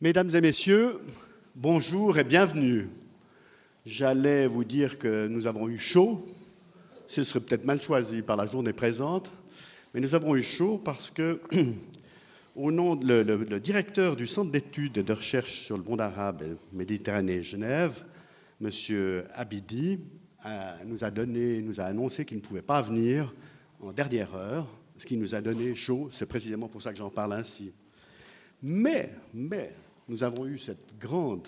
Mesdames et messieurs, bonjour et bienvenue. J'allais vous dire que nous avons eu chaud. Ce serait peut-être mal choisi par la journée présente, mais nous avons eu chaud parce que, au nom de le, directeur du Centre d'études et de recherche sur le monde arabe et Méditerranée Genève, M. Abidi, nous a donné, nous a annoncé qu'il ne pouvait pas venir en dernière heure, ce qui nous a donné chaud. C'est précisément pour ça que j'en parle ainsi. Mais, mais, nous avons eu cette grande,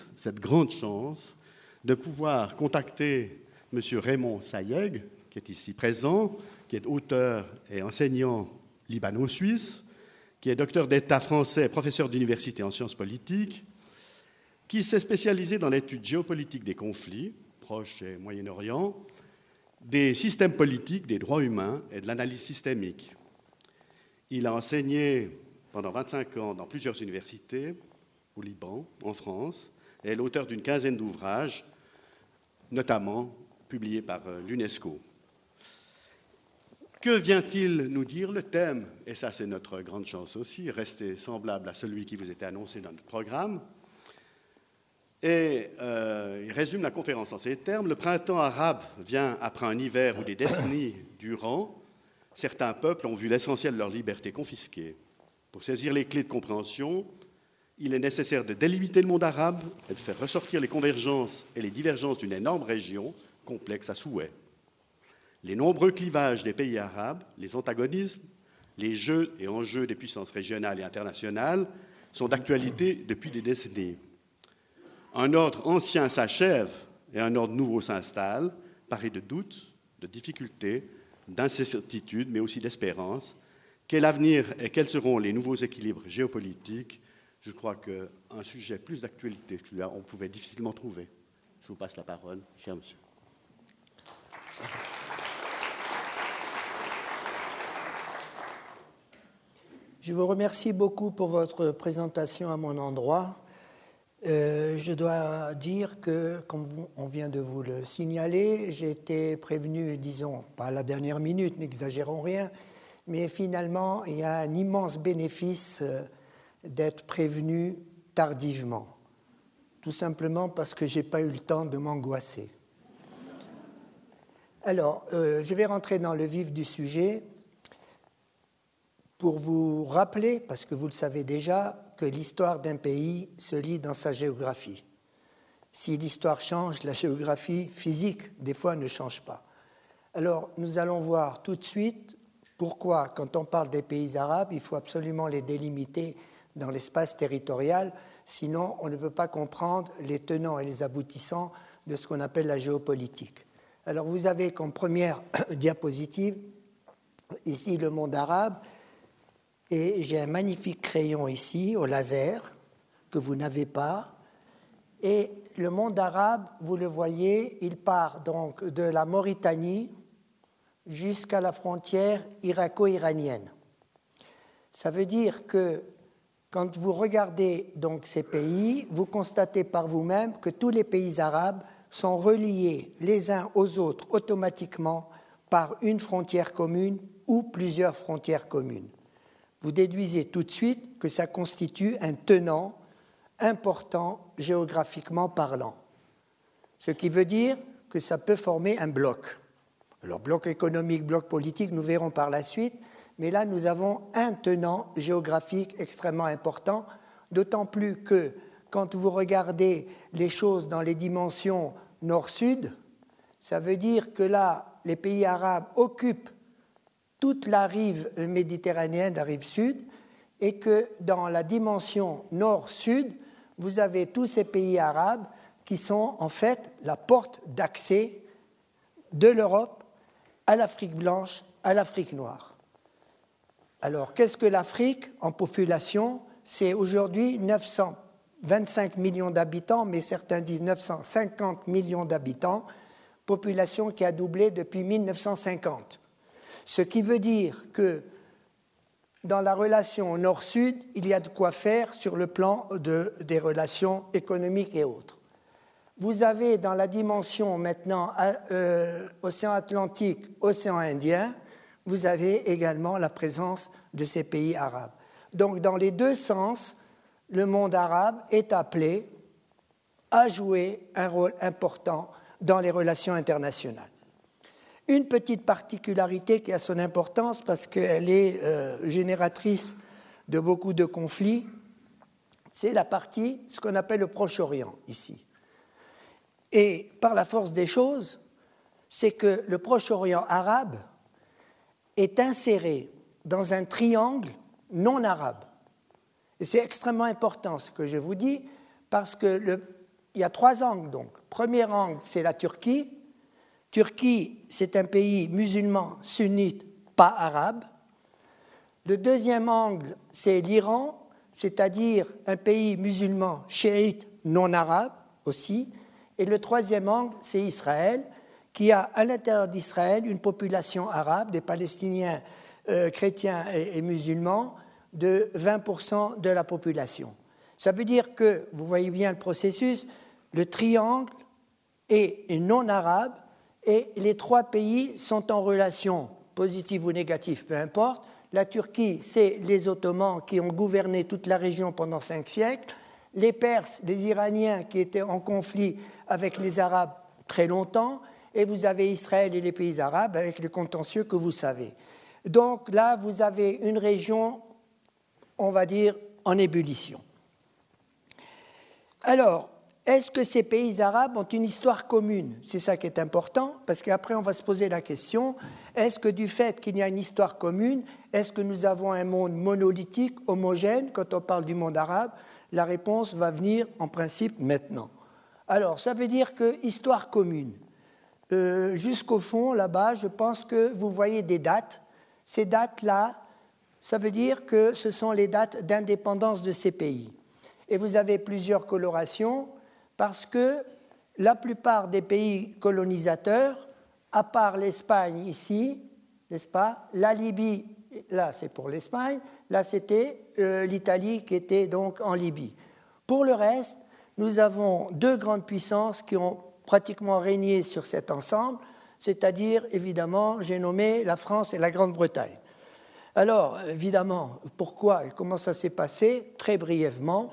chance de pouvoir contacter M. Raymond Sayeg, qui est ici présent, qui est auteur et enseignant libano-suisse, qui est docteur d'État français, professeur d'université en sciences politiques, qui s'est spécialisé dans l'étude géopolitique des conflits, Proche et Moyen-Orient, des systèmes politiques, des droits humains et de l'analyse systémique. Il a enseigné pendant 25 ans dans plusieurs universités, au Liban, en France, et est l'auteur d'une quinzaine d'ouvrages, notamment publiés par euh, l'UNESCO. Que vient-il nous dire le thème? Et ça, c'est notre grande chance aussi, rester semblable à celui qui vous était annoncé dans notre programme. Et euh, il résume la conférence en ces termes. Le printemps arabe vient après un hiver où des décennies durant, certains peuples ont vu l'essentiel de leur liberté confisquée. Pour saisir les clés de compréhension, il est nécessaire de délimiter le monde arabe et de faire ressortir les convergences et les divergences d'une énorme région complexe à souhait. Les nombreux clivages des pays arabes, les antagonismes, les jeux et enjeux des puissances régionales et internationales sont d'actualité depuis des décennies. Un ordre ancien s'achève et un ordre nouveau s'installe, paré de doutes, de difficultés, d'incertitudes, mais aussi d'espérance. Quel avenir et quels seront les nouveaux équilibres géopolitiques Je crois qu'un sujet plus d'actualité que celui-là, on pouvait difficilement trouver. Je vous passe la parole, cher monsieur. Je vous remercie beaucoup pour votre présentation à mon endroit. Euh, je dois dire que, comme on vient de vous le signaler, j'ai été prévenu, disons, pas à la dernière minute, n'exagérons rien, mais finalement, il y a un immense bénéfice euh, d'être prévenu tardivement, tout simplement parce que je n'ai pas eu le temps de m'angoisser. Alors, euh, je vais rentrer dans le vif du sujet pour vous rappeler, parce que vous le savez déjà, que l'histoire d'un pays se lit dans sa géographie. Si l'histoire change, la géographie physique, des fois, ne change pas. Alors, nous allons voir tout de suite pourquoi, quand on parle des pays arabes, il faut absolument les délimiter dans l'espace territorial, sinon on ne peut pas comprendre les tenants et les aboutissants de ce qu'on appelle la géopolitique. Alors, vous avez comme première diapositive ici le monde arabe et j'ai un magnifique crayon ici, au laser, que vous n'avez pas. Et le monde arabe, vous le voyez, il part donc de la Mauritanie jusqu'à la frontière irako-iranienne. Ça veut dire que quand vous regardez donc ces pays, vous constatez par vous-même que tous les pays arabes sont reliés les uns aux autres automatiquement par une frontière commune ou plusieurs frontières communes vous déduisez tout de suite que ça constitue un tenant important géographiquement parlant. Ce qui veut dire que ça peut former un bloc. Alors bloc économique, bloc politique, nous verrons par la suite, mais là nous avons un tenant géographique extrêmement important, d'autant plus que quand vous regardez les choses dans les dimensions nord-sud, ça veut dire que là, les pays arabes occupent toute la rive méditerranéenne, la rive sud, et que dans la dimension nord-sud, vous avez tous ces pays arabes qui sont en fait la porte d'accès de l'Europe à l'Afrique blanche, à l'Afrique noire. Alors, qu'est-ce que l'Afrique en population? C'est aujourd'hui 925 millions d'habitants, mais certains disent 950 millions d'habitants, population qui a doublé depuis 1950. Ce qui veut dire que dans la relation nord-sud, il y a de quoi faire sur le plan des relations économiques et autres. Vous avez dans la dimension maintenant euh, océan Atlantique, océan Indien, vous avez également la présence de ces pays arabes. Donc dans les deux sens, le monde arabe est appelé à jouer un rôle important dans les relations internationales. Une petite particularité qui a son importance parce qu'elle est euh, génératrice de beaucoup de conflits, c'est la partie, ce qu'on appelle le Proche-Orient ici. Et par la force des choses, c'est que le Proche-Orient arabe est inséré dans un triangle non arabe. Et c'est extrêmement important ce que je vous dis, parce qu'il y a trois angles donc. Premier angle, c'est la Turquie. Turquie, c'est un pays musulman sunnite, pas arabe. Le deuxième angle, c'est l'Iran, c'est-à-dire un pays musulman chiite non arabe aussi. Et le troisième angle, c'est Israël, qui a à l'intérieur d'Israël une population arabe, des Palestiniens euh, chrétiens et, musulmans, de 20% de la population. Ça veut dire que, vous voyez bien le processus, le triangle est non arabe et les trois pays sont en relation positive ou négative, peu importe. La Turquie, c'est les Ottomans qui ont gouverné toute la région pendant cinq siècles. Les Perses, les Iraniens qui étaient en conflit avec les Arabes très longtemps et vous avez Israël et les pays arabes avec les contentieux que vous savez. Donc là, vous avez une région, on va dire, en ébullition. Alors, est-ce que ces pays arabes ont une histoire commune? C'est ça qui est important, parce qu'après on va se poser la question, est-ce que du fait qu'il y a une histoire commune, est-ce que nous avons un monde monolithique, homogène, quand on parle du monde arabe La réponse va venir en principe maintenant. Alors, ça veut dire que histoire commune. Euh, jusqu'au fond, là-bas, je pense que vous voyez des dates. Ces dates-là, ça veut dire que ce sont les dates d'indépendance de ces pays. Et vous avez plusieurs colorations parce que la plupart des pays colonisateurs, à part l'Espagne ici, n'est-ce pas La Libye, là c'est pour l'Espagne, là c'était euh, l'Italie qui était donc en Libye. Pour le reste, nous avons deux grandes puissances qui ont pratiquement régné sur cet ensemble, c'est-à-dire, évidemment, j'ai nommé la France et la Grande-Bretagne. Alors, évidemment, pourquoi et comment ça s'est passé? Très brièvement,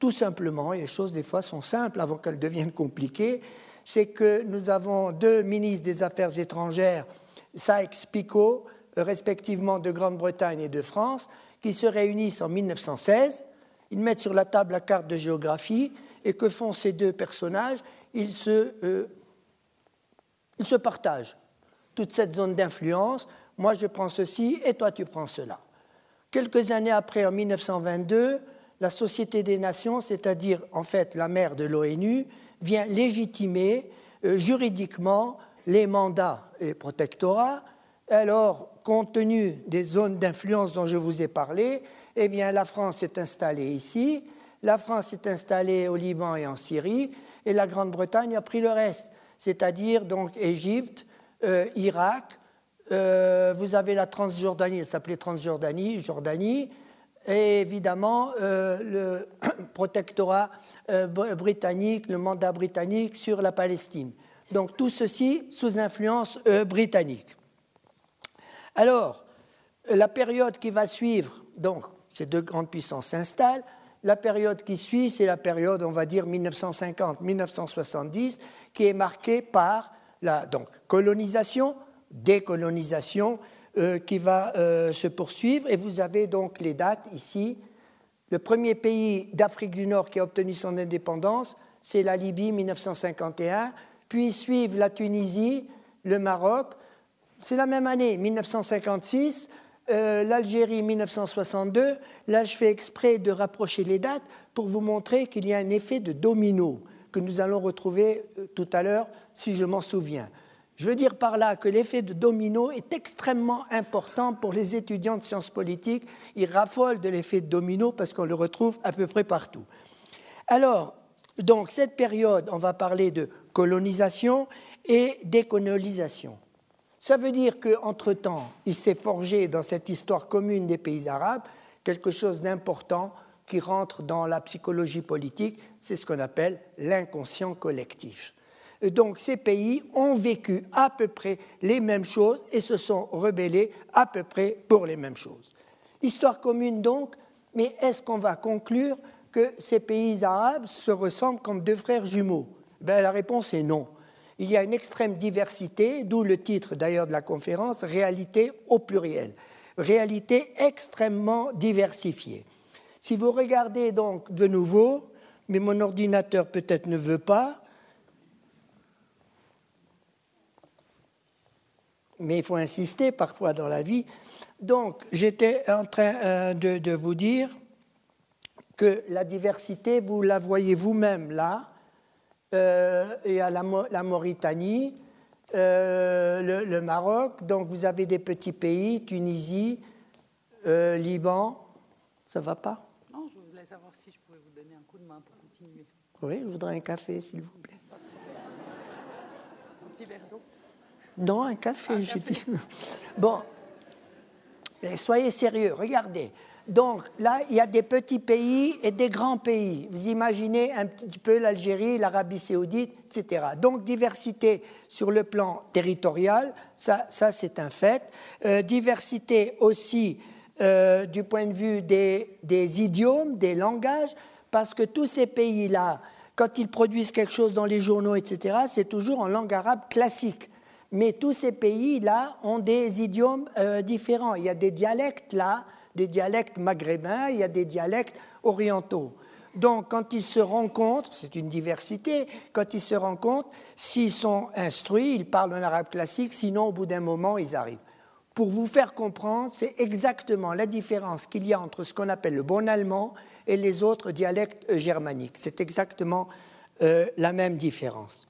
tout simplement, et les choses des fois sont simples avant qu'elles deviennent compliquées, c'est que nous avons deux ministres des Affaires étrangères, Sykes-Picot, respectivement de Grande-Bretagne et de France, qui se réunissent en 1916. Ils mettent sur la table la carte de géographie, et que font ces deux personnages? Ils se, euh, partagent toute cette zone d'influence. Moi, je prends ceci et toi, tu prends cela. Quelques années après, en 1922, la Société des Nations, c'est-à-dire en fait la mère de l'ONU, vient légitimer euh, juridiquement les mandats et les protectorats. Alors, compte tenu des zones d'influence dont je vous ai parlé, eh bien, la France est installée ici, la France est installée au Liban et en Syrie, et la Grande-Bretagne a pris le reste, c'est-à-dire donc Égypte, euh, Irak, euh, vous avez la Transjordanie, elle s'appelait Transjordanie, Jordanie, et évidemment euh, le protectorat britannique, le mandat britannique sur la Palestine. Donc tout ceci sous influence britannique. Alors, la période qui va suivre, donc ces deux grandes puissances s'installent, la période qui suit, c'est la période, on va dire, 1950-1970, qui est marquée par la donc, colonisation, décolonisation, euh, qui va euh, se poursuivre. Et vous avez donc les dates ici. Le premier pays d'Afrique du Nord qui a obtenu son indépendance, c'est la Libye, 1951. Puis suivent la Tunisie, le Maroc. C'est la même année, 1956. Euh, l'Algérie 1962, là je fais exprès de rapprocher les dates pour vous montrer qu'il y a un effet de domino que nous allons retrouver euh, tout à l'heure si je m'en souviens. Je veux dire par là que l'effet de domino est extrêmement important pour les étudiants de sciences politiques. Ils raffolent de l'effet de domino parce qu'on le retrouve à peu près partout. Alors, donc cette période, on va parler de colonisation et décolonisation. Ça veut dire qu'entre-temps, il s'est forgé dans cette histoire commune des pays arabes quelque chose d'important qui rentre dans la psychologie politique, c'est ce qu'on appelle l'inconscient collectif. donc ces pays ont vécu à peu près les mêmes choses et se sont rebellés à peu près pour les mêmes choses. Histoire commune donc, mais est-ce qu'on va conclure que ces pays arabes se ressemblent comme deux frères jumeaux? Ben, La réponse est non. Il y a une extrême diversité, d'où le titre d'ailleurs de la conférence, Réalité au pluriel. Réalité extrêmement diversifiée. Si vous regardez donc de nouveau, mais mon ordinateur peut-être ne veut pas, mais il faut insister parfois dans la vie. Donc, j'étais en train euh, de, vous dire que la diversité, vous la voyez vous-même là, euh, et à la, Mauritanie, euh, le, Maroc. Donc, vous avez des petits pays, Tunisie, Liban. Ça va pas? Non, je voulais savoir si je pouvais vous donner un coup de main pour continuer. Oui, je voudrais un café, s'il vous plaît. Un petit verre d'eau non, un café, j'ai dit. Bon, soyez sérieux, regardez. Donc là, il y a des petits pays et des grands pays. Vous imaginez un petit peu l'Algérie, l'Arabie saoudite, etc. Donc diversité sur le plan territorial, ça, ça c'est un fait. Euh, diversité aussi euh, du point de vue des, idiomes, des langages, parce que tous ces pays-là, quand ils produisent quelque chose dans les journaux, etc., c'est toujours en langue arabe classique mais tous ces pays-là ont des idiomes euh, différents. Il y a des dialectes là, des dialectes maghrébins, il y a des dialectes orientaux. Donc, quand ils se rencontrent, c'est une diversité, quand ils se rencontrent, s'ils sont instruits, ils parlent en arabe classique, sinon, au bout d'un moment, ils arrivent. Pour vous faire comprendre, c'est exactement la différence qu'il y a entre ce qu'on appelle le bon allemand et les autres dialectes germaniques. C'est exactement euh, la même différence.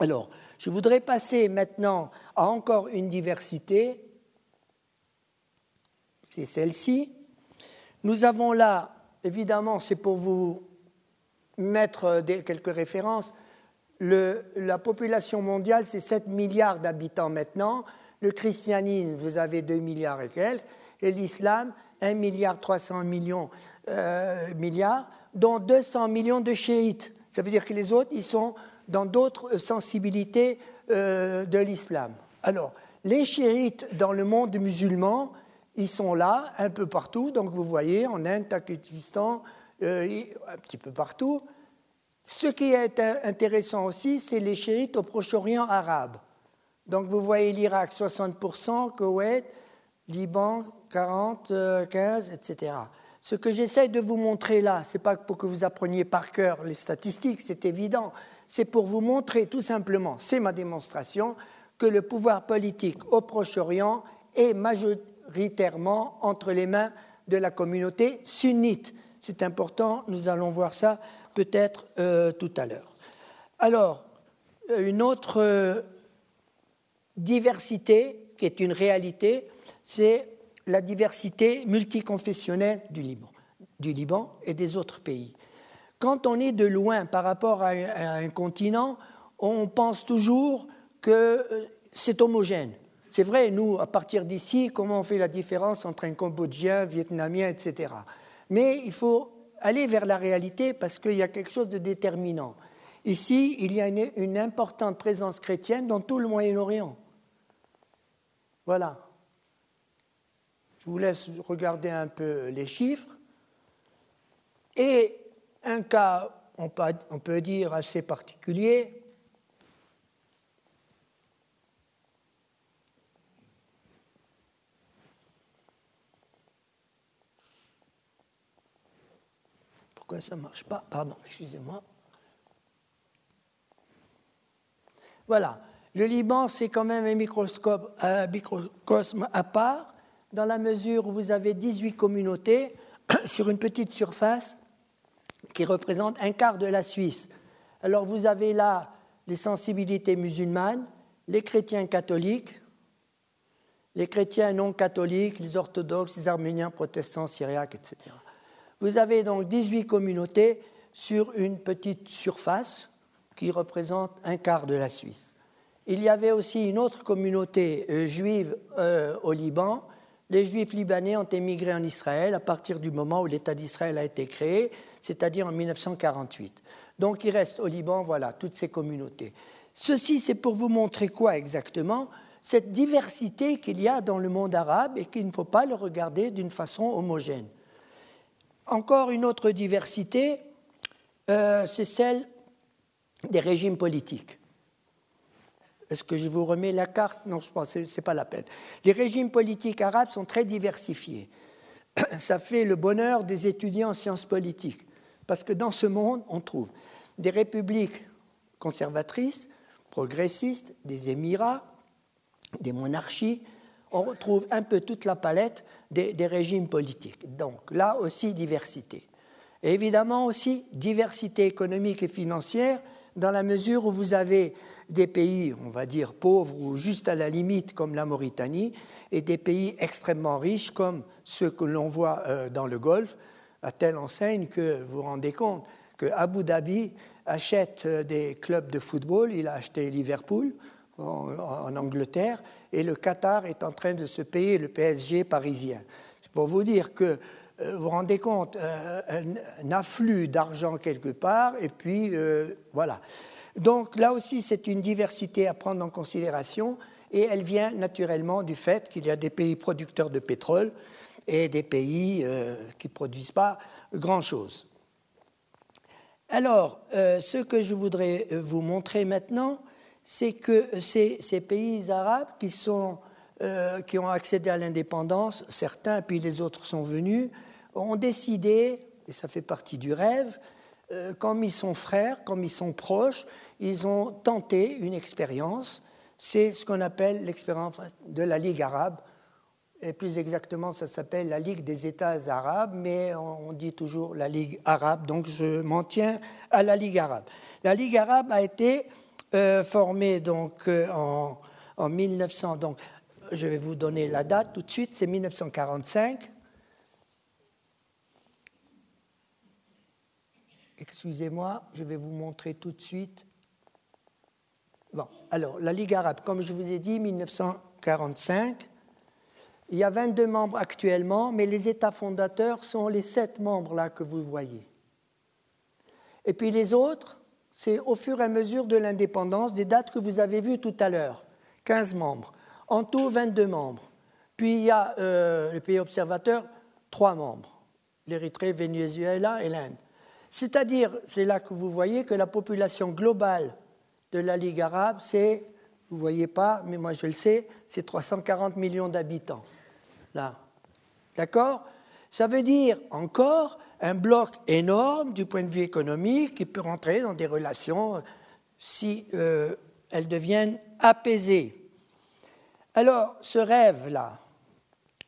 Alors, je voudrais passer maintenant à encore une diversité. C'est celle-ci. Nous avons là, évidemment, c'est pour vous mettre quelques références, la population mondiale, c'est 7 milliards d'habitants maintenant. Le christianisme, vous avez 2 milliards et quelques. Et l'islam, 1 milliard 300 millions, euh, milliards, dont 200 millions de chiites. Ça veut dire que les autres, ils sont dans d'autres sensibilités euh, de l'islam. Alors, les chiites dans le monde musulman, ils sont là un peu partout. Donc, vous voyez, en Inde, Pakistan, euh, un petit peu partout. Ce qui est intéressant aussi, c'est les chiites au Proche-Orient arabe. Donc, vous voyez l'Irak, 60%, Koweït, Liban, 40, 15, etc. Ce que j'essaie de vous montrer là, ce n'est pas pour que vous appreniez par cœur les statistiques, c'est évident, c'est pour vous montrer tout simplement, c'est ma démonstration, que le pouvoir politique au Proche-Orient est majoritairement entre les mains de la communauté sunnite. C'est important, nous allons voir ça peut-être euh, tout à l'heure. Alors, euh, une autre euh, diversité qui est une réalité, c'est la diversité multiconfessionnelle du Liban, du Liban et des autres pays. Quand on est de loin par rapport à un, continent, on pense toujours que c'est homogène. C'est vrai, nous, à partir d'ici, comment on fait la différence entre un Cambodgien, Vietnamien, etc. Mais il faut aller vers la réalité parce qu'il y a quelque chose de déterminant. Ici, il y a une importante présence chrétienne dans tout le Moyen-Orient. Voilà. Je vous laisse regarder un peu les chiffres. Et un cas, on peut, dire, assez particulier, Ça ne marche pas Pardon, excusez-moi. Voilà. Le Liban, c'est quand même un, microscope, un microcosme à part, dans la mesure où vous avez 18 communautés sur une petite surface qui représente un quart de la Suisse. Alors vous avez là les sensibilités musulmanes, les chrétiens catholiques, les chrétiens non catholiques, les orthodoxes, les arméniens, protestants, syriaques, etc. Vous avez donc 18 communautés sur une petite surface qui représente un quart de la Suisse. Il y avait aussi une autre communauté euh, juive euh, au Liban. Les juifs libanais ont émigré en Israël à partir du moment où l'État d'Israël a été créé c'est-à-dire en 1948. Donc il reste au Liban, voilà, toutes ces communautés. Ceci, c'est pour vous montrer quoi exactement? Cette diversité qu'il y a dans le monde arabe et qu'il ne faut pas le regarder d'une façon homogène. Encore une autre diversité, euh, c'est celle des régimes politiques. Est-ce que je vous remets la carte? Non, je pense que ce n'est pas la peine. Les régimes politiques arabes sont très diversifiés. Ça fait le bonheur des étudiants en sciences politiques, parce que dans ce monde, on trouve des républiques conservatrices, progressistes, des émirats, des monarchies. On retrouve un peu toute la palette des, régimes politiques. Donc là aussi, diversité. Et évidemment aussi, diversité économique et financière, dans la mesure où vous avez des pays, on va dire, pauvres ou juste à la limite, comme la Mauritanie, et des pays extrêmement riches, comme ceux que l'on voit euh, dans le Golfe, à telle enseigne que vous vous rendez compte que Abu Dhabi achète euh, des clubs de football, il a acheté Liverpool en, Angleterre, et le Qatar est en train de se payer le PSG parisien. C'est pour vous dire que euh, vous vous rendez compte, un, afflux d'argent quelque part, et puis voilà. Donc là aussi, c'est une diversité à prendre en considération et elle vient naturellement du fait qu'il y a des pays producteurs de pétrole et des pays euh, qui ne produisent pas grand-chose. Alors, euh, ce que je voudrais euh, vous montrer maintenant, c'est que ces, pays arabes qui, sont, qui ont accédé à l'indépendance, certains, puis les autres sont venus, ont décidé, et ça fait partie du rêve, comme ils sont frères, comme ils sont proches, ils ont tenté une expérience. C'est ce qu'on appelle l'expérience de la Ligue arabe. Et plus exactement, ça s'appelle la Ligue des États arabes, mais on dit toujours la Ligue arabe, donc je m'en tiens à la Ligue arabe. La Ligue arabe a été euh, formée donc, euh, en, en 1900. Donc, je vais vous donner la date tout de suite, c'est 1945. Excusez-moi, je vais vous montrer tout de suite Bon, alors, la Ligue arabe, comme je vous ai dit, 1945. Il y a 22 membres actuellement, mais les États fondateurs sont les sept membres là que vous voyez. Et puis les autres, c'est au fur et à mesure de l'indépendance, des dates que vous avez vues tout à l'heure, 15 membres. En tout, 22 membres. Puis il y a euh, le pays observateur, 3 membres, l'Érythrée, Venezuela et l'Inde. C'est-à-dire, c'est là que vous voyez que la population globale de la Ligue arabe, c'est, vous ne voyez pas, mais moi je le sais, c'est 340 millions d'habitants. Là. D'accord? Ça veut dire encore un bloc énorme du point de vue économique qui peut rentrer dans des relations si euh, elles deviennent apaisées. Alors, ce rêve-là,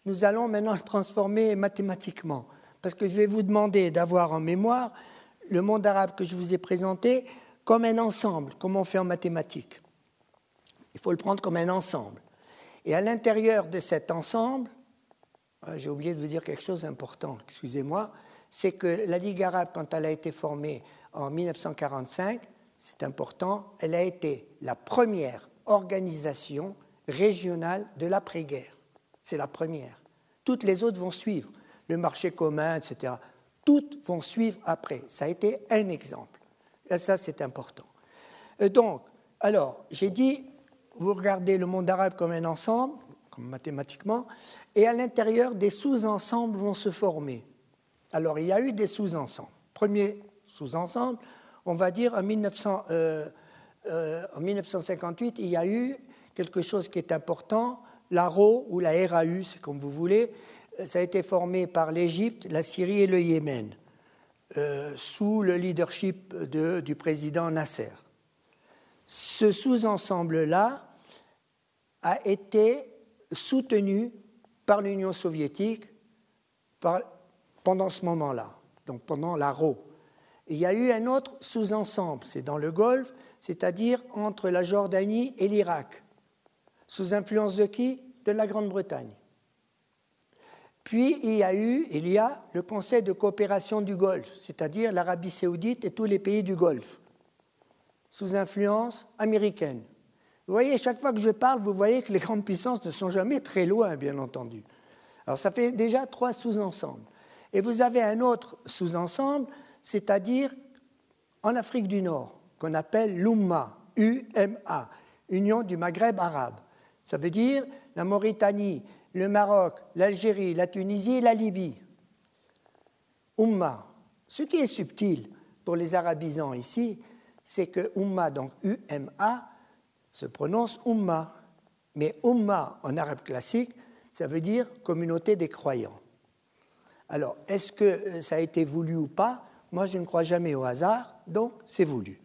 nous allons maintenant le transformer mathématiquement, parce que je vais vous demander d'avoir en mémoire le monde arabe que je vous ai présenté comme un ensemble, comme on fait en mathématiques. Il faut le prendre comme un ensemble. Et à l'intérieur de cet ensemble, euh, j'ai oublié de vous dire quelque chose d'important, excusez-moi, c'est que la Ligue arabe, quand elle a été formée en 1945, c'est important, elle a été la première organisation régionale de l'après-guerre. C'est la première. Toutes les autres vont suivre. Le marché commun, etc. Toutes vont suivre après. Ça a été un exemple. Et ça, c'est important. Euh, donc, alors, j'ai dit, vous regardez le monde arabe comme un ensemble, comme mathématiquement, et à l'intérieur, des sous-ensembles vont se former. Alors, il y a eu des sous-ensembles. Premier sous-ensemble, on va dire en, 1900, euh, euh, 1958, il y a eu quelque chose qui est important, la RAU ou la RAU, comme vous voulez. Ça a été formé par l'Égypte, la Syrie et le Yémen. Euh, sous le leadership du président Nasser. Ce sous-ensemble-là a été soutenu par l'Union soviétique pendant ce moment-là, donc pendant la RAW. Il y a eu un autre sous-ensemble, c'est dans le Golfe, c'est-à-dire entre la Jordanie et l'Irak. Sous influence de qui? De la Grande-Bretagne. Puis il y a eu, il y a le Conseil de coopération du Golfe, c'est-à-dire l'Arabie saoudite et tous les pays du Golfe, sous influence américaine. Vous voyez, chaque fois que je parle, vous voyez que les grandes puissances ne sont jamais très loin, bien entendu. Alors ça fait déjà trois sous-ensembles. Et vous avez un autre sous-ensemble, c'est-à-dire en Afrique du Nord, qu'on appelle l'UMMA, UMA, Union du Maghreb arabe. Ça veut dire la Mauritanie, le Maroc, l'Algérie, la Tunisie et la Libye. Umma. Ce qui est subtil pour les arabisants ici, c'est que Umma, donc U-M-A, se prononce Umma. Mais Umma en arabe classique, ça veut dire communauté des croyants. Alors, est-ce que euh, ça a été voulu ou pas? Moi, je ne crois jamais au hasard, donc c'est voulu.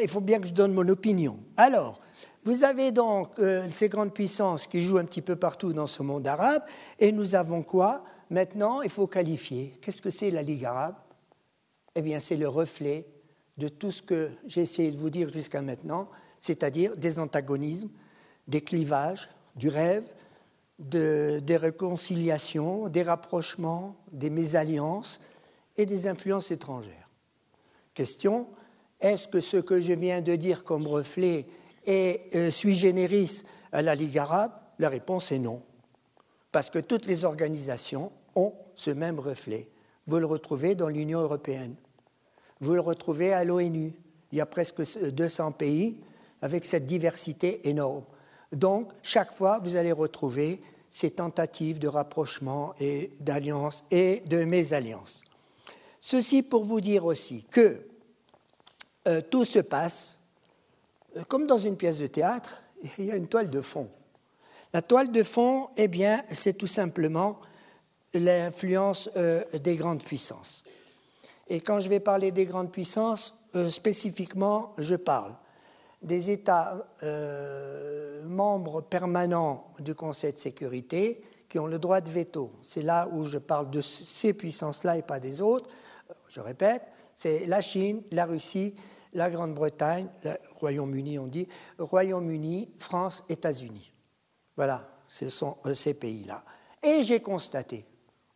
il faut bien que je donne mon opinion. Alors, vous avez donc euh, ces grandes puissances qui jouent un petit peu partout dans ce monde arabe, et nous avons quoi? Maintenant, il faut qualifier. Qu'est-ce que c'est la Ligue arabe? Eh bien, c'est le reflet de tout ce que j'ai essayé de vous dire jusqu'à maintenant, c'est-à-dire des antagonismes, des clivages, du rêve, des réconciliations, des rapprochements, des mésalliances et des influences étrangères. Question, est-ce que ce que je viens de dire comme reflet est euh, sui generis à la Ligue arabe? La réponse est non. Parce que toutes les organisations ont ce même reflet. Vous le retrouvez dans l'Union européenne. Vous le retrouvez à l'ONU. Il y a presque 200 pays avec cette diversité énorme. Donc, chaque fois, vous allez retrouver ces tentatives de rapprochement et d'alliance et de mésalliance. Ceci pour vous dire aussi que euh, tout se passe euh, comme dans une pièce de théâtre, il y a une toile de fond. La toile de fond, eh bien, c'est tout simplement l'influence euh, des grandes puissances. Et quand je vais parler des grandes puissances, spécifiquement, je parle des États euh, membres permanents du Conseil de sécurité qui ont le droit de veto. C'est là où je parle de ces puissances-là et pas des autres. Je répète, c'est la Chine, la Russie, la Grande-Bretagne, le Royaume-Uni, on dit, Royaume-Uni, France, États-Unis. Voilà, ce sont euh, ces pays-là. Et j'ai constaté,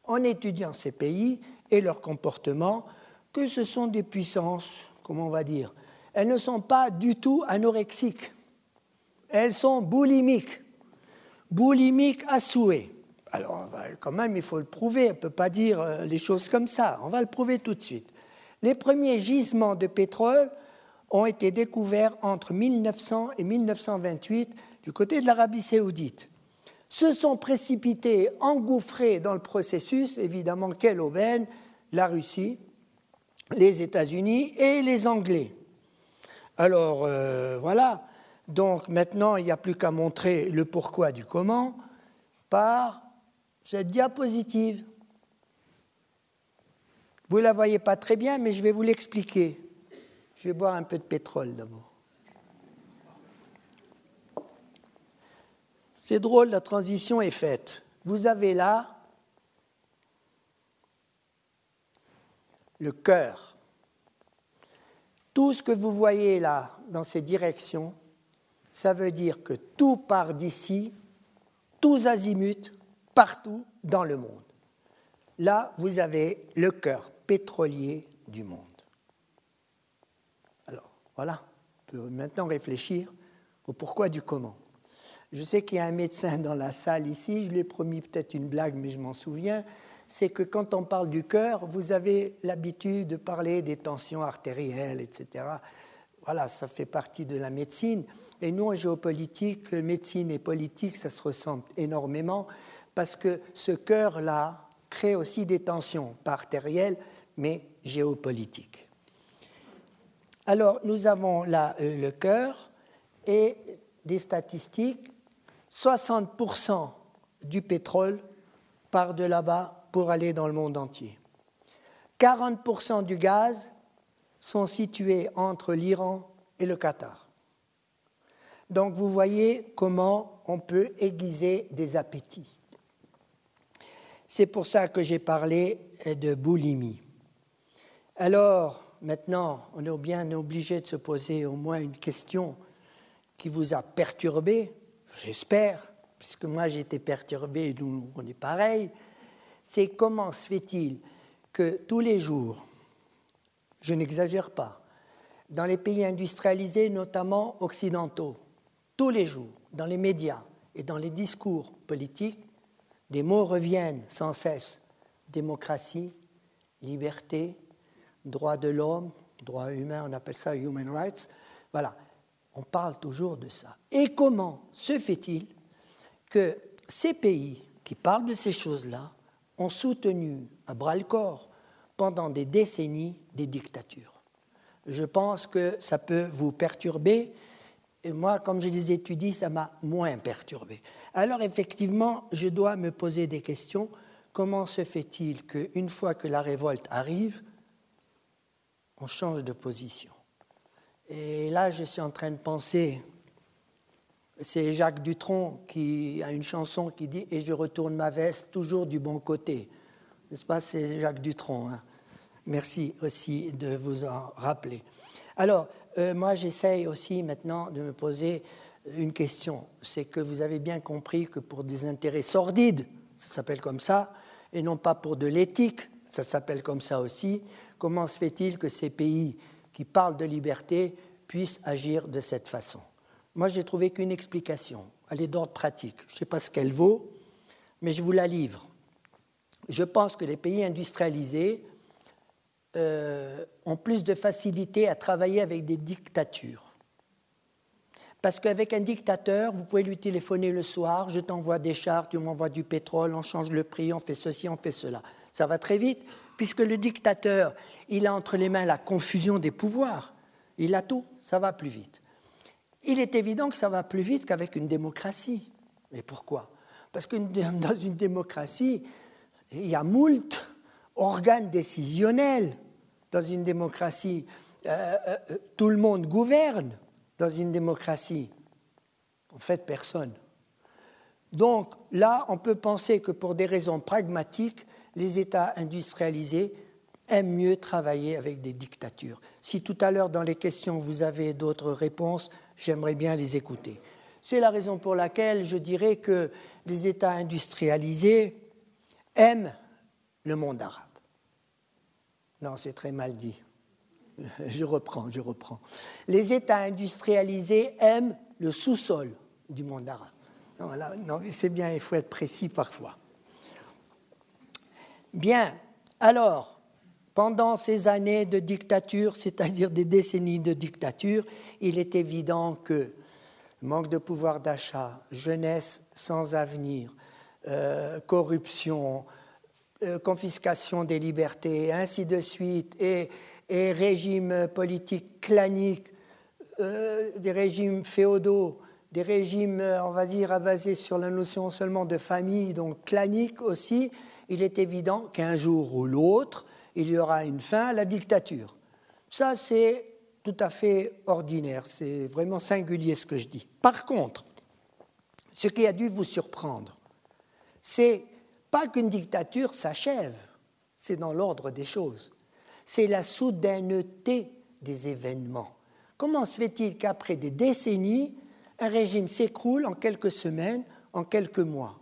en étudiant ces pays et leur comportement, que ce sont des puissances, comment on va dire, elles ne sont pas du tout anorexiques. Elles sont boulimiques. Boulimiques à souhait. Alors, quand même, il faut le prouver. On ne peut pas dire euh, les choses comme ça. On va le prouver tout de suite. Les premiers gisements de pétrole ont été découverts entre 1900 et 1928 du côté de l'Arabie saoudite. Se sont précipités, engouffrés dans le processus, évidemment, quelle aubaine? La Russie, les États-Unis et les Anglais. Alors euh, voilà, donc maintenant il n'y a plus qu'à montrer le pourquoi du comment par cette diapositive. Vous ne la voyez pas très bien, mais je vais vous l'expliquer. Je vais boire un peu de pétrole d'abord. C'est drôle, la transition est faite. Vous avez là le cœur tout ce que vous voyez là, dans ces directions, ça veut dire que tout part d'ici, tous azimuts, partout dans le monde. Là, vous avez le cœur pétrolier du monde. Alors, voilà, on peut maintenant réfléchir au pourquoi du comment. Je sais qu'il y a un médecin dans la salle ici, je lui ai promis peut-être une blague, mais je m'en souviens c'est que quand on parle du cœur, vous avez l'habitude de parler des tensions artérielles, etc. Voilà, ça fait partie de la médecine. Et nous, en géopolitique, médecine et politique, ça se ressemble énormément parce que ce cœur-là crée aussi des tensions, pas artérielles, mais géopolitiques. Alors, nous avons là euh, le cœur et des statistiques. 60% du pétrole part de là-bas pour aller dans le monde entier. 40% du gaz sont situés entre l'Iran et le Qatar. Donc vous voyez comment on peut aiguiser des appétits. C'est pour ça que j'ai parlé de boulimie. Alors, maintenant, on est bien obligé de se poser au moins une question qui vous a perturbé, j'espère, puisque moi j'ai été perturbé, nous on est pareil, c'est comment se fait-il que tous les jours, je n'exagère pas, dans les pays industrialisés, notamment occidentaux, tous les jours, dans les médias et dans les discours politiques, des mots reviennent sans cesse. Démocratie, liberté, droit de l'homme, droit humain, on appelle ça human rights. Voilà, on parle toujours de ça. Et comment se fait-il que ces pays qui parlent de ces choses-là ont soutenu à bras-le-corps pendant des décennies des dictatures. Je pense que ça peut vous perturber. Et moi, comme je les étudie, ça m'a moins perturbé. Alors effectivement, je dois me poser des questions. Comment se fait-il qu'une fois que la révolte arrive, on change de position? Et là, je suis en train de penser c'est Jacques Dutronc qui a une chanson qui dit Et je retourne ma veste toujours du bon côté. N'est-ce pas? C'est Jacques Dutronc. Hein. Merci aussi de vous en rappeler. Alors, euh, moi, j'essaye aussi maintenant de me poser une question. C'est que vous avez bien compris que pour des intérêts sordides, ça s'appelle comme ça, et non pas pour de l'éthique, ça s'appelle comme ça aussi, comment se fait-il que ces pays qui parlent de liberté puissent agir de cette façon? Moi, j'ai trouvé qu'une explication. Elle est d'ordre pratique. Je ne sais pas ce qu'elle vaut, mais je vous la livre. Je pense que les pays industrialisés euh, ont plus de facilité à travailler avec des dictatures. Parce qu'avec un dictateur, vous pouvez lui téléphoner le soir, je t'envoie des chars, tu m'envoies du pétrole, on change le prix, on fait ceci, on fait cela. Ça va très vite, puisque le dictateur, il a entre les mains la confusion des pouvoirs. Il a tout, ça va plus vite. Il est évident que ça va plus vite qu'avec une démocratie. Mais pourquoi? Parce que dans une démocratie, il y a moult organes décisionnels. Dans une démocratie, euh, euh, euh, tout le monde gouverne. Dans une démocratie, en fait, personne. Donc là, on peut penser que pour des raisons pragmatiques, les États industrialisés aiment mieux travailler avec des dictatures. Si tout à l'heure, dans les questions, vous avez d'autres réponses, j'aimerais bien les écouter. C'est la raison pour laquelle je dirais que les États industrialisés aiment le monde arabe. Non, c'est très mal dit. Je reprends, je reprends. Les États industrialisés aiment le sous-sol du monde arabe. Non, c'est bien, il faut être précis parfois. Bien, alors, pendant ces années de dictature, c'est-à-dire des décennies de dictature, il est évident que manque de pouvoir d'achat, jeunesse sans avenir, euh, corruption, euh, confiscation des libertés, ainsi de suite, et, régimes politiques claniques, euh, des régimes féodaux, des régimes, on va dire, basés sur la notion seulement de famille, donc claniques aussi, il est évident qu'un jour ou l'autre, il y aura une fin à la dictature. Ça, c'est tout à fait ordinaire, c'est vraiment singulier ce que je dis. Par contre, ce qui a dû vous surprendre, c'est pas qu'une dictature s'achève, c'est dans l'ordre des choses, c'est la soudaineté des événements. Comment se fait-il qu'après des décennies, un régime s'écroule en quelques semaines, en quelques mois?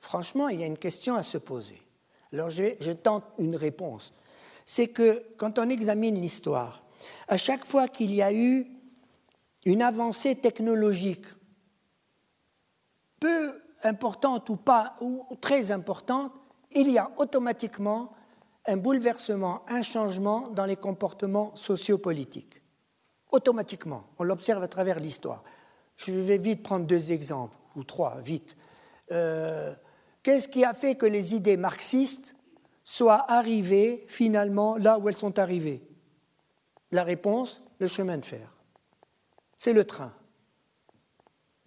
Franchement, il y a une question à se poser. Alors je, tente une réponse. C'est que quand on examine l'histoire, à chaque fois qu'il y a eu une avancée technologique, peu importante ou pas, ou très importante, il y a automatiquement un bouleversement, un changement dans les comportements sociopolitiques. Automatiquement, on l'observe à travers l'histoire. Je vais vite prendre deux exemples, ou trois, vite. Euh, Qu'est-ce qui a fait que les idées marxistes soient arrivées finalement là où elles sont arrivées? La réponse, le chemin de fer. C'est le train.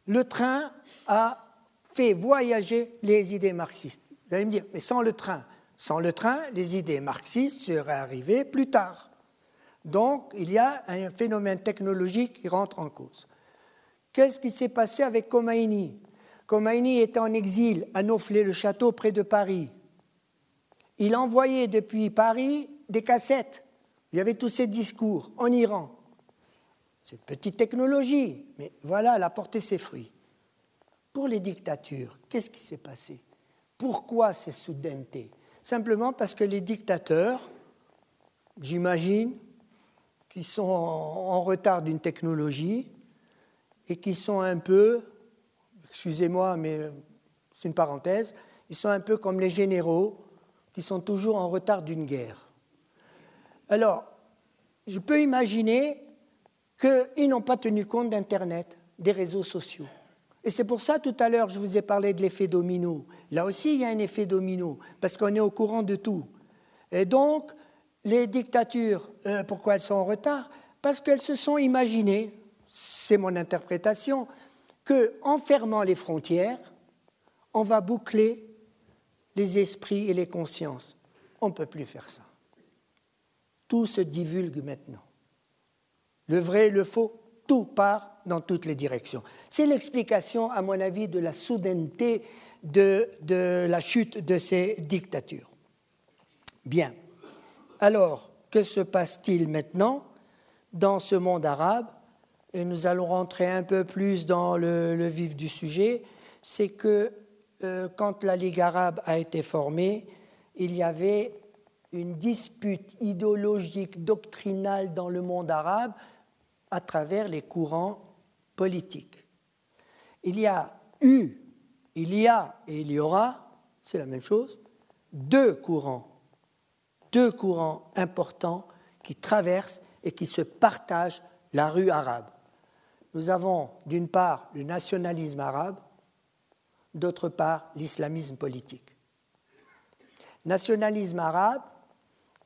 Le train a fait voyager les idées marxistes. Vous allez me dire, mais sans le train, sans le train, les idées marxistes seraient arrivées plus tard. Donc, il y a un phénomène technologique qui rentre en cause. Qu'est-ce qui s'est passé avec Khomeini? Khomeini était en exil à Nauflé-le-Château près de Paris. Il envoyait depuis Paris des cassettes. Il y avait tous ces discours en Iran. C'est une petite technologie, mais voilà, elle a porté ses fruits. Pour les dictatures, qu'est-ce qui s'est passé? Pourquoi ces soudaineté? Simplement parce que les dictateurs, j'imagine, qui sont en retard d'une technologie et qui sont un peu excusez-moi, mais euh, c'est une parenthèse, ils sont un peu comme les généraux qui sont toujours en retard d'une guerre. Alors, je peux imaginer qu'ils n'ont pas tenu compte d'Internet, des réseaux sociaux. Et c'est pour ça, tout à l'heure, je vous ai parlé de l'effet domino. Là aussi, il y a un effet domino, parce qu'on est au courant de tout. Et donc, les dictatures, euh, pourquoi elles sont en retard? Parce qu'elles se sont imaginées, c'est mon interprétation, qu'en fermant les frontières, on va boucler les esprits et les consciences. On ne peut plus faire ça. Tout se divulgue maintenant. Le vrai le faux, tout part dans toutes les directions. C'est l'explication, à mon avis, de la soudaineté de la chute de ces dictatures. Bien. Alors, que se passe-t-il maintenant dans ce monde arabe Et nous allons rentrer un peu plus dans le, vif du sujet. C'est que euh, quand la Ligue arabe a été formée, il y avait une dispute idéologique, doctrinale dans le monde arabe à travers les courants politiques. Il y a eu, il y a et il y aura, c'est la même chose, deux courants deux courants importants qui traversent et qui se partagent la rue arabe. Nous avons d'une part le nationalisme arabe, d'autre part l'islamisme politique. Nationalisme arabe,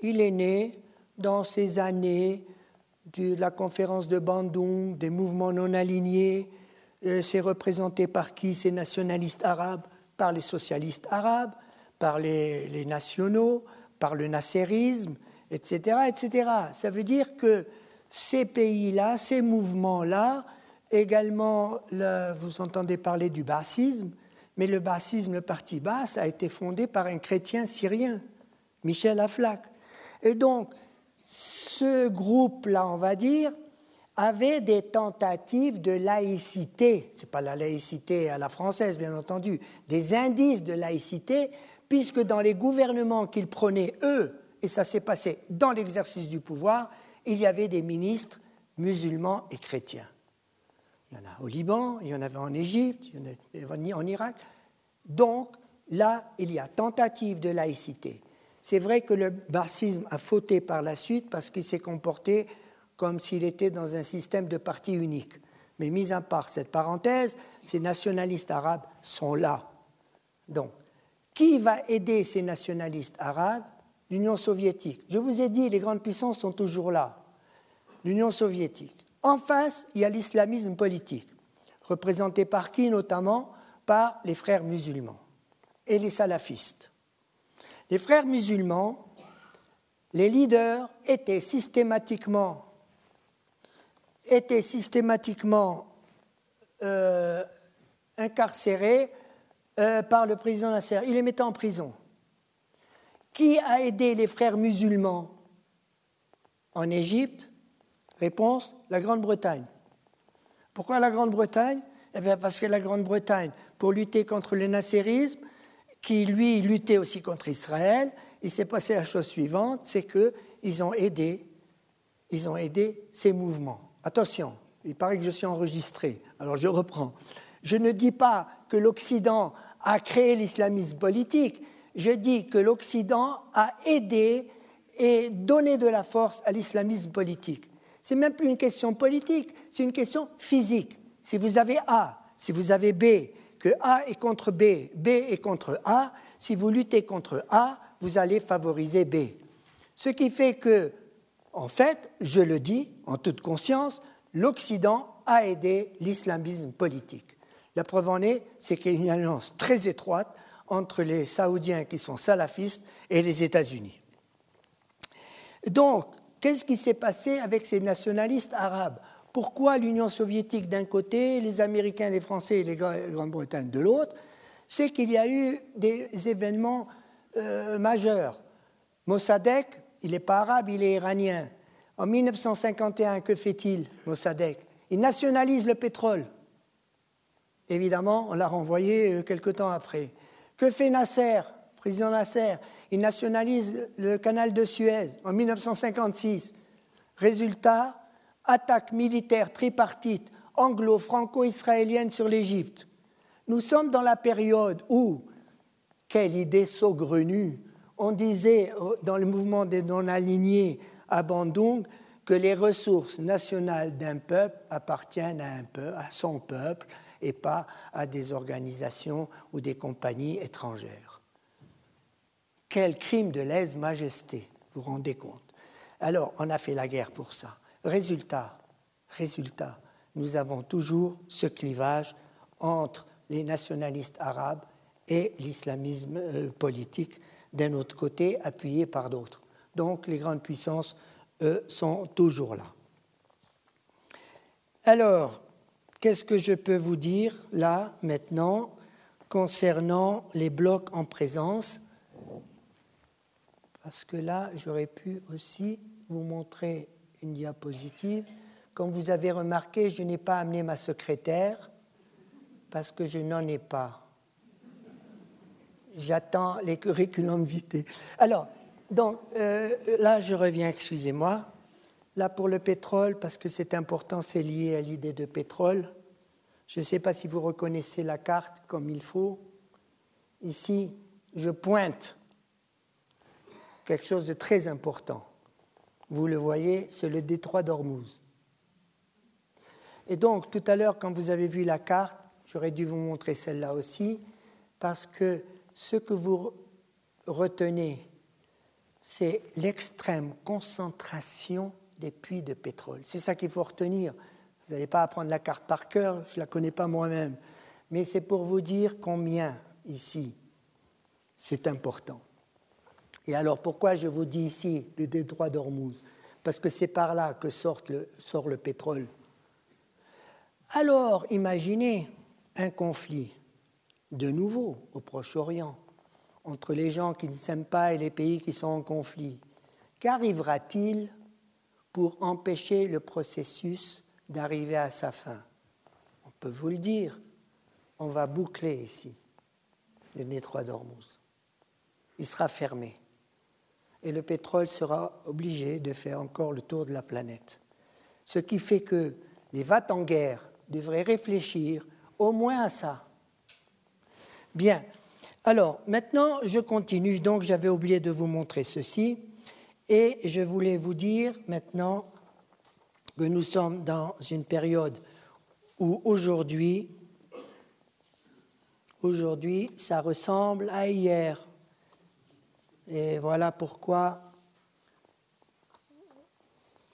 il est né dans ces années de la conférence de Bandung, des mouvements non alignés. Euh, c'est représenté par qui ces nationalistes arabes? Par les socialistes arabes, par les, les nationaux, par le nasserisme, etc., etc. Ça veut dire que ces pays-là, ces mouvements-là, également, vous entendez parler du bassisme, mais le bassisme, le parti basse, a été fondé par un chrétien syrien, Michel Aflaq. Et donc, ce groupe-là, on va dire, avait des tentatives de laïcité, ce n'est pas la laïcité à la française, bien entendu, des indices de laïcité, puisque dans les gouvernements qu'ils prenaient, eux, et ça s'est passé dans l'exercice du pouvoir, il y avait des ministres musulmans et chrétiens. Il y en a au Liban, il y en avait en Égypte, il y en avait en Irak. Donc là, il y a tentative de laïcité. C'est vrai que le bassisme a fauté par la suite parce qu'il s'est comporté comme s'il était dans un système de parti unique. Mais mis à part cette parenthèse, ces nationalistes arabes sont là. Donc, qui va aider ces nationalistes arabes? L'Union soviétique. Je vous ai dit, les grandes puissances sont toujours là. L'Union soviétique. En face, il y a l'islamisme politique, représenté par qui notamment Par les frères musulmans et les salafistes. Les frères musulmans, les leaders étaient systématiquement, euh, incarcérés euh, par le président Nasser. Il les mettait en prison. Qui a aidé les frères musulmans en Égypte? Réponse la Grande-Bretagne. Pourquoi la Grande-Bretagne? Eh bien Parce que la Grande-Bretagne, pour lutter contre le nasserisme, qui lui luttait aussi contre Israël, il s'est passé la chose suivante c'est qu'ils ont aidé, ont aidé ces mouvements. Attention, il paraît que je suis enregistré, alors je reprends. Je ne dis pas que l'Occident a créé l'islamisme politique, je dis que l'Occident a aidé et donné de la force à l'islamisme politique. C'est même plus une question politique, c'est une question physique. Si vous avez A, si vous avez B, que A est contre B, B est contre A, si vous luttez contre A, vous allez favoriser B. Ce qui fait que, en fait, je le dis en toute conscience, l'Occident a aidé l'islamisme politique. La preuve en est, c'est qu'il y a une alliance très étroite entre les Saoudiens qui sont salafistes et les États-Unis. Donc, qu'est-ce qui s'est passé avec ces nationalistes arabes? Pourquoi l'Union soviétique d'un côté, les Américains, les Français et les Grande-Bretagne de l'autre? C'est qu'il y a eu des événements euh, majeurs. Mossadegh, il n'est pas arabe, il est iranien. En 1951, que fait-il, Mossadegh? Il nationalise le pétrole. Évidemment, on l'a renvoyé euh, quelque temps après. Que fait Nasser, président Nasser? Il nationalise le canal de Suez en 1956. Résultat, attaque militaire tripartite anglo-franco-israélienne sur l'Égypte. Nous sommes dans la période où, quelle idée saugrenue, on disait euh, dans le mouvement des non-alignés à Bandung que les ressources nationales d'un peuple appartiennent à, à son peuple et pas à des organisations ou des compagnies étrangères. Quel crime de lèse-majesté, vous vous rendez compte Alors, on a fait la guerre pour ça. Résultat, résultat, nous avons toujours ce clivage entre les nationalistes arabes et l'islamisme euh, politique d'un autre côté, appuyé par d'autres. Donc les grandes puissances, eux, sont toujours là. Alors, qu'est-ce que je peux vous dire là, maintenant, concernant les blocs en présence? Parce que là, j'aurais pu aussi vous montrer une diapositive. Comme vous avez remarqué, je n'ai pas amené ma secrétaire parce que je n'en ai pas. J'attends les curriculums vitae. Alors, donc, euh, là, je reviens, excusez-moi. Là, pour le pétrole, parce que c'est important, c'est lié à l'idée de pétrole. Je ne sais pas si vous reconnaissez la carte comme il faut. Ici, je pointe quelque chose de très important. Vous le voyez, c'est le détroit d'Ormuz. Et donc, tout à l'heure, quand vous avez vu la carte, j'aurais dû vous montrer celle-là aussi, parce que ce que vous retenez, c'est l'extrême concentration des puits de pétrole. C'est ça qu'il faut retenir. Vous n'allez pas apprendre la carte par cœur, je ne la connais pas moi-même, mais c'est pour vous dire combien ici c'est important. Et alors pourquoi je vous dis ici le détroit d'Ormuz? Parce que c'est par là que sort le, sort le pétrole. Alors imaginez un conflit de nouveau au Proche-Orient entre les gens qui ne s'aiment pas et les pays qui sont en conflit. Qu'arrivera-t-il pour empêcher le processus d'arriver à sa fin On peut vous le dire, on va boucler ici le détroit d'Ormuz. Il sera fermé et le pétrole sera obligé de faire encore le tour de la planète. Ce qui fait que les vats en guerre devraient réfléchir au moins à ça. Bien. Alors, maintenant, je continue. Donc, j'avais oublié de vous montrer ceci. Et je voulais vous dire maintenant que nous sommes dans une période où aujourd'hui, aujourd'hui, ça ressemble à hier. Et voilà pourquoi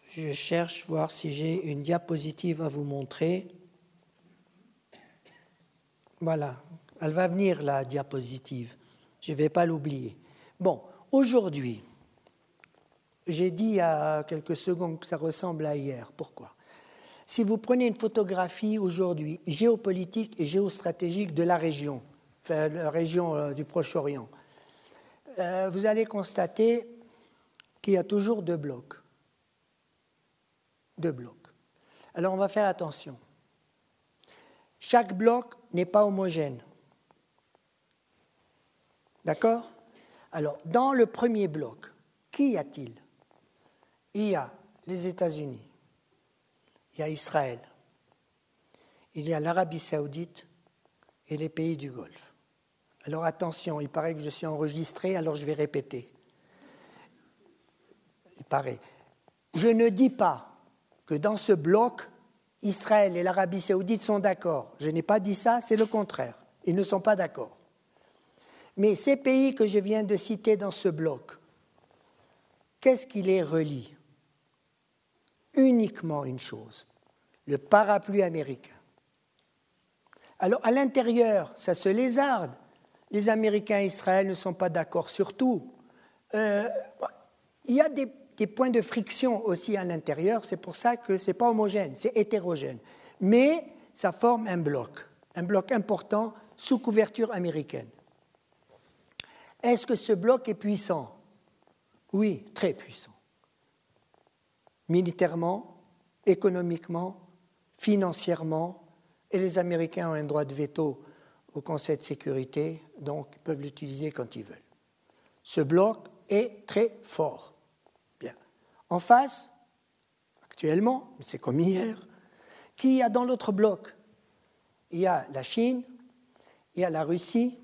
je cherche voir si j'ai une diapositive à vous montrer. Voilà, elle va venir la diapositive. Je ne vais pas l'oublier. Bon, aujourd'hui, j'ai dit il y a quelques secondes que ça ressemble à hier. Pourquoi? Si vous prenez une photographie aujourd'hui géopolitique et géostratégique de la région, la région euh, du Proche-Orient, euh, vous allez constater qu'il y a toujours deux blocs. Deux blocs. Alors on va faire attention. Chaque bloc n'est pas homogène. D'accord? Alors, dans le premier bloc, qui y a-t-il? Il y a les États-Unis, il y a Israël, il y a l'Arabie saoudite et les pays du Golfe. Alors attention, il paraît que je suis enregistré, alors je vais répéter. Il paraît. Je ne dis pas que dans ce bloc, Israël et l'Arabie saoudite sont d'accord. Je n'ai pas dit ça, c'est le contraire. Ils ne sont pas d'accord. Mais ces pays que je viens de citer dans ce bloc, qu'est-ce qui les relie? Uniquement une chose, le parapluie américain. Alors à l'intérieur, ça se lézarde. Les Américains et Israël ne sont pas d'accord sur tout. Euh, il y a des des points de friction aussi à l'intérieur. C'est pour ça que ce n'est pas homogène, c'est hétérogène. Mais ça forme un bloc, un bloc important sous couverture américaine. Est-ce que ce bloc est puissant? Oui, très puissant. Militairement, économiquement, financièrement, et les Américains ont un droit de veto au Conseil de sécurité, donc ils peuvent l'utiliser quand ils veulent. Ce bloc est très fort. En face, actuellement, c'est comme hier, qui y a dans l'autre bloc? Il y a la Chine, il y a la Russie,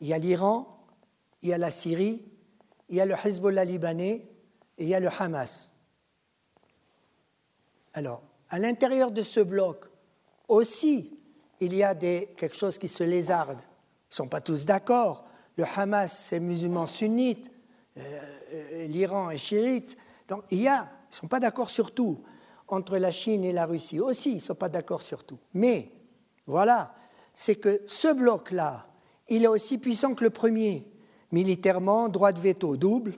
il y a l'Iran, il y a la Syrie, il y a le Hezbollah libanais et il y a le Hamas. Alors, à l'intérieur de ce bloc aussi, il y a des, quelque chose qui se lézarde. Ils ne sont pas tous d'accord. Le Hamas, c'est musulman sunnite, euh, euh, l'Iran est chiite. Donc il y a, ils ne sont pas d'accord sur tout. Entre la Chine et la Russie aussi, ils ne sont pas d'accord sur tout. Mais voilà, c'est que ce bloc-là, il est aussi puissant que le premier. Militairement, droit de veto double,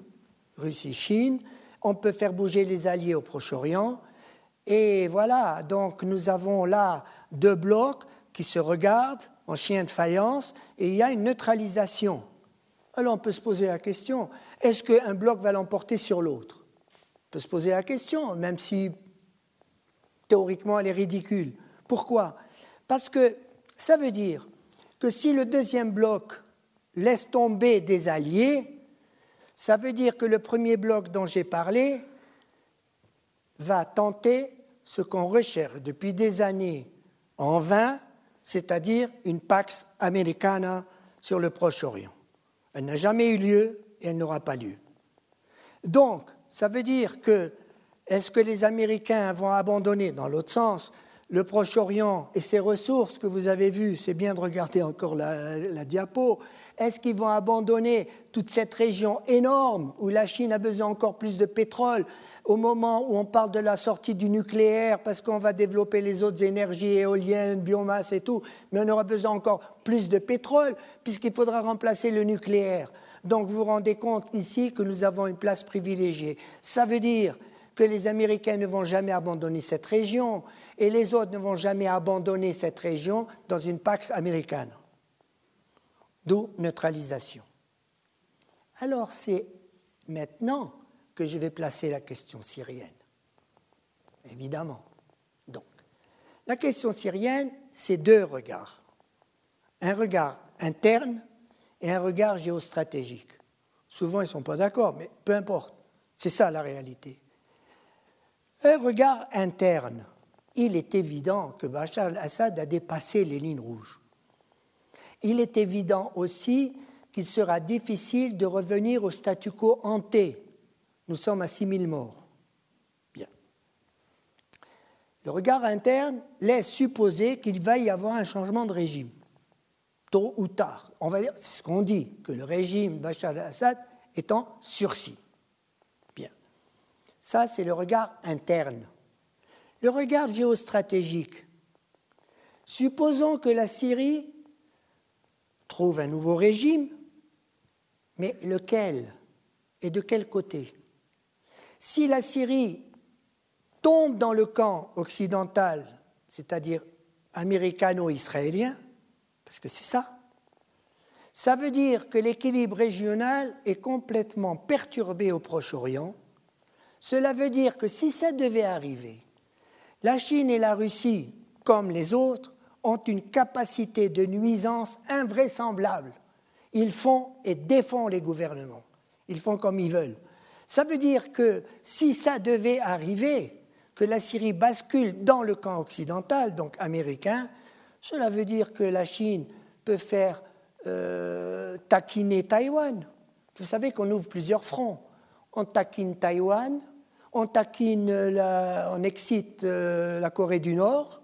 Russie-Chine. On peut faire bouger les alliés au Proche-Orient. Et voilà, donc nous avons là deux blocs qui se regardent en chien de faïence et il y a une neutralisation. Alors on peut se poser la question, est-ce qu'un bloc va l'emporter sur l'autre? On peut se poser la question, même si théoriquement elle est ridicule. Pourquoi? Parce que ça veut dire que si le deuxième bloc laisse tomber des alliés, ça veut dire que le premier bloc dont j'ai parlé va tenter ce qu'on recherche depuis des années en vain, c'est-à-dire une Pax Americana sur le Proche-Orient. Elle n'a jamais eu lieu et elle n'aura pas lieu. Donc, ça veut dire que est-ce que les Américains vont abandonner, dans l'autre sens, le Proche-Orient et ses ressources que vous avez vues, c'est bien de regarder encore la, diapo, est-ce qu'ils vont abandonner toute cette région énorme où la Chine a besoin encore plus de pétrole au moment où on parle de la sortie du nucléaire parce qu'on va développer les autres énergies éoliennes, biomasse et tout, mais on aura besoin encore plus de pétrole puisqu'il faudra remplacer le nucléaire. Donc vous vous rendez compte ici que nous avons une place privilégiée. Ça veut dire que les Américains ne vont jamais abandonner cette région et les autres ne vont jamais abandonner cette région dans une Pax américaine d'où neutralisation. Alors c'est maintenant que je vais placer la question syrienne. Évidemment. Donc, la question syrienne, c'est deux regards. Un regard interne et un regard géostratégique. Souvent, ils ne sont pas d'accord, mais peu importe. C'est ça la réalité. Un regard interne. Il est évident que Bachar al-Assad a dépassé les lignes rouges il est évident aussi qu'il sera difficile de revenir au statu quo hanté. Nous sommes à 6000 morts. Bien. Le regard interne laisse supposer qu'il va y avoir un changement de régime, tôt ou tard. On va dire, c'est ce qu'on dit, que le régime Bachar al-Assad est en sursis. Bien. Ça, c'est le regard interne. Le regard géostratégique. Supposons que la Syrie trouve un nouveau régime, mais lequel et de quel côté? Si la Syrie tombe dans le camp occidental, c'est-à-dire américano-israélien, parce que c'est ça, ça veut dire que l'équilibre régional est complètement perturbé au Proche-Orient. Cela veut dire que si ça devait arriver, la Chine et la Russie, comme les autres, ont une capacité de nuisance invraisemblable. Ils font et défont les gouvernements. Ils font comme ils veulent. Ça veut dire que si ça devait arriver, que la Syrie bascule dans le camp occidental, donc américain, cela veut dire que la Chine peut faire euh, taquiner Taïwan. Vous savez qu'on ouvre plusieurs fronts. On taquine Taïwan, on taquine, on excite euh, la Corée du Nord,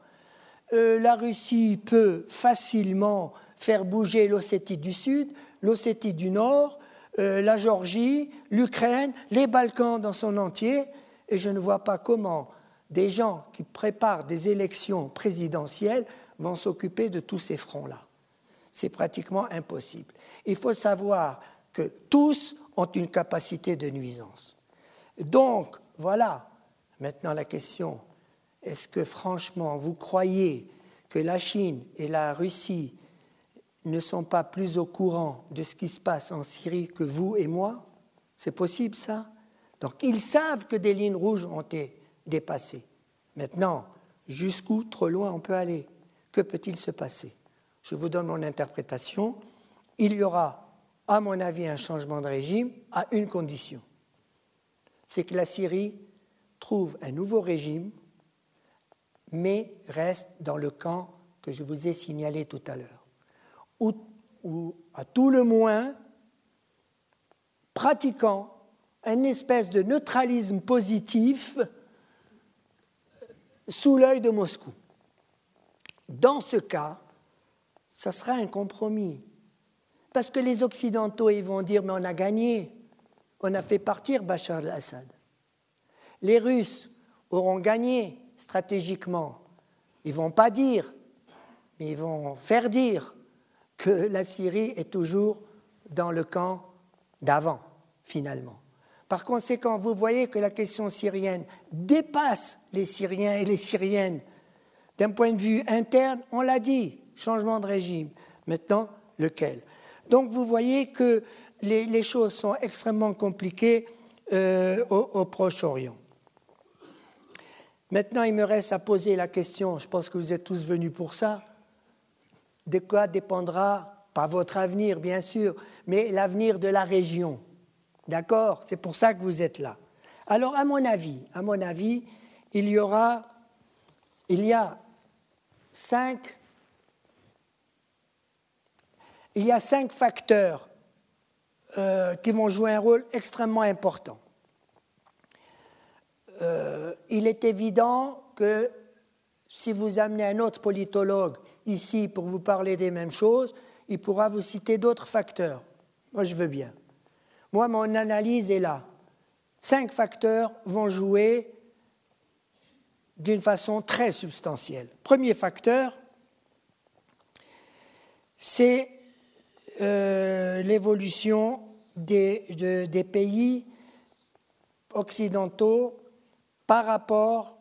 euh, la Russie peut facilement faire bouger l'Ossétie du Sud, l'Ossétie du Nord, euh, la Géorgie, l'Ukraine, les Balkans dans son entier, et je ne vois pas comment des gens qui préparent des élections présidentielles vont s'occuper de tous ces fronts-là. C'est pratiquement impossible. Il faut savoir que tous ont une capacité de nuisance. Donc, voilà maintenant la question est-ce que franchement vous croyez que la Chine et la Russie ne sont pas plus au courant de ce qui se passe en Syrie que vous et moi? C'est possible ça? Donc ils savent que des lignes rouges ont été dépassées. Maintenant, jusqu'où trop loin on peut aller? Que peut-il se passer? Je vous donne mon interprétation. Il y aura, à mon avis, un changement de régime à une condition. C'est que la Syrie trouve un nouveau régime mais reste dans le camp que je vous ai signalé tout à l'heure, ou, à tout le moins pratiquant une espèce de neutralisme positif sous l'œil de Moscou. Dans ce cas, ça sera un compromis. Parce que les Occidentaux, ils vont dire, mais on a gagné, on a fait partir Bachar al-Assad. Les Russes auront gagné stratégiquement. Ils ne vont pas dire, mais ils vont faire dire que la Syrie est toujours dans le camp d'avant, finalement. Par conséquent, vous voyez que la question syrienne dépasse les Syriens et les Syriennes. D'un point de vue interne, on l'a dit, changement de régime. Maintenant, lequel? Donc vous voyez que les, choses sont extrêmement compliquées euh, au Proche-Orient. Maintenant, il me reste à poser la question, je pense que vous êtes tous venus pour ça, de quoi dépendra, pas votre avenir bien sûr, mais l'avenir de la région. D'accord? C'est pour ça que vous êtes là. Alors, à mon avis, à mon avis, il y aura, il y a cinq, il y a cinq facteurs euh, qui vont jouer un rôle extrêmement important. Euh, il est évident que si vous amenez un autre politologue ici pour vous parler des mêmes choses, il pourra vous citer d'autres facteurs. Moi, je veux bien. Moi, mon analyse est là. Cinq facteurs vont jouer d'une façon très substantielle. Premier facteur, c'est euh, l'évolution des, des, pays occidentaux par rapport